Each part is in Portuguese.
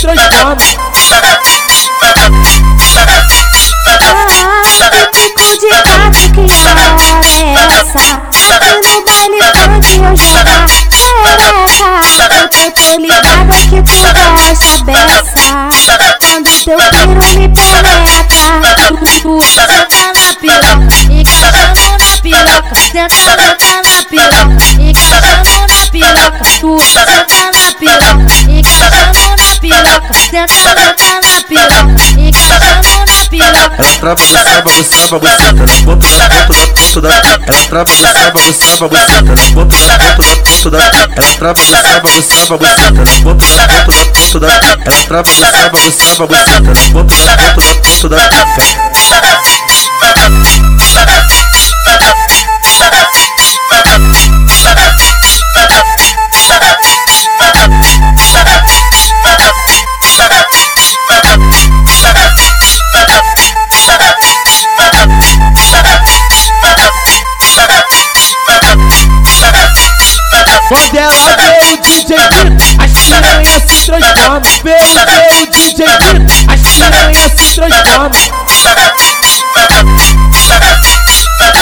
transformam. Ah, que eu tô que tu Quando teu me senta na na Senta, na piroca, encaixando na piroca piroca Senta, senta na piroca, na piroca. Ela trava, você, bagunçava, você, na ponta da ponta da Ela trava, você, bagunçava, você, na ponta da ponta da Ela trava, você, bagunçava, você, na ponta da ponta da Ela trava, você, bagunçava, você, na ponta da ponta da Pelo ver o DJ Brito, as piranhas se transformam. Ah, que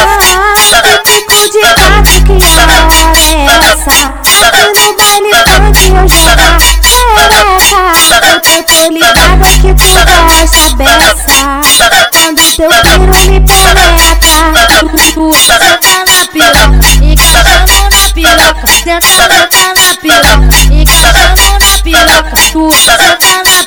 gato, que hora é no baile funk eu jogar xereca Eu tô ligada que tu gosta dessa Quando teu piro me penetra Tu senta na piroca, encaixando na piroca senta na piroca,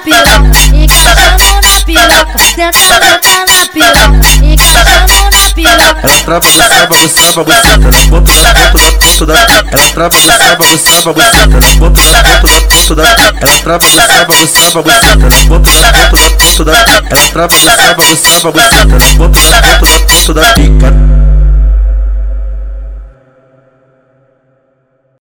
piroca, encaixando na piroca Senta, senta na piroca, encaixando na piroca. Ela trava, você, bagunçava, você, na ponta da ponta da ponta da Ela trava, você, bagunçava, você, na ponta da ponta da ponta da Ela trava, você, bagunçava, você, na ponta da ponta da ponta da Ela trava, você, bagunçava, você, na ponta da ponta da ponta da pica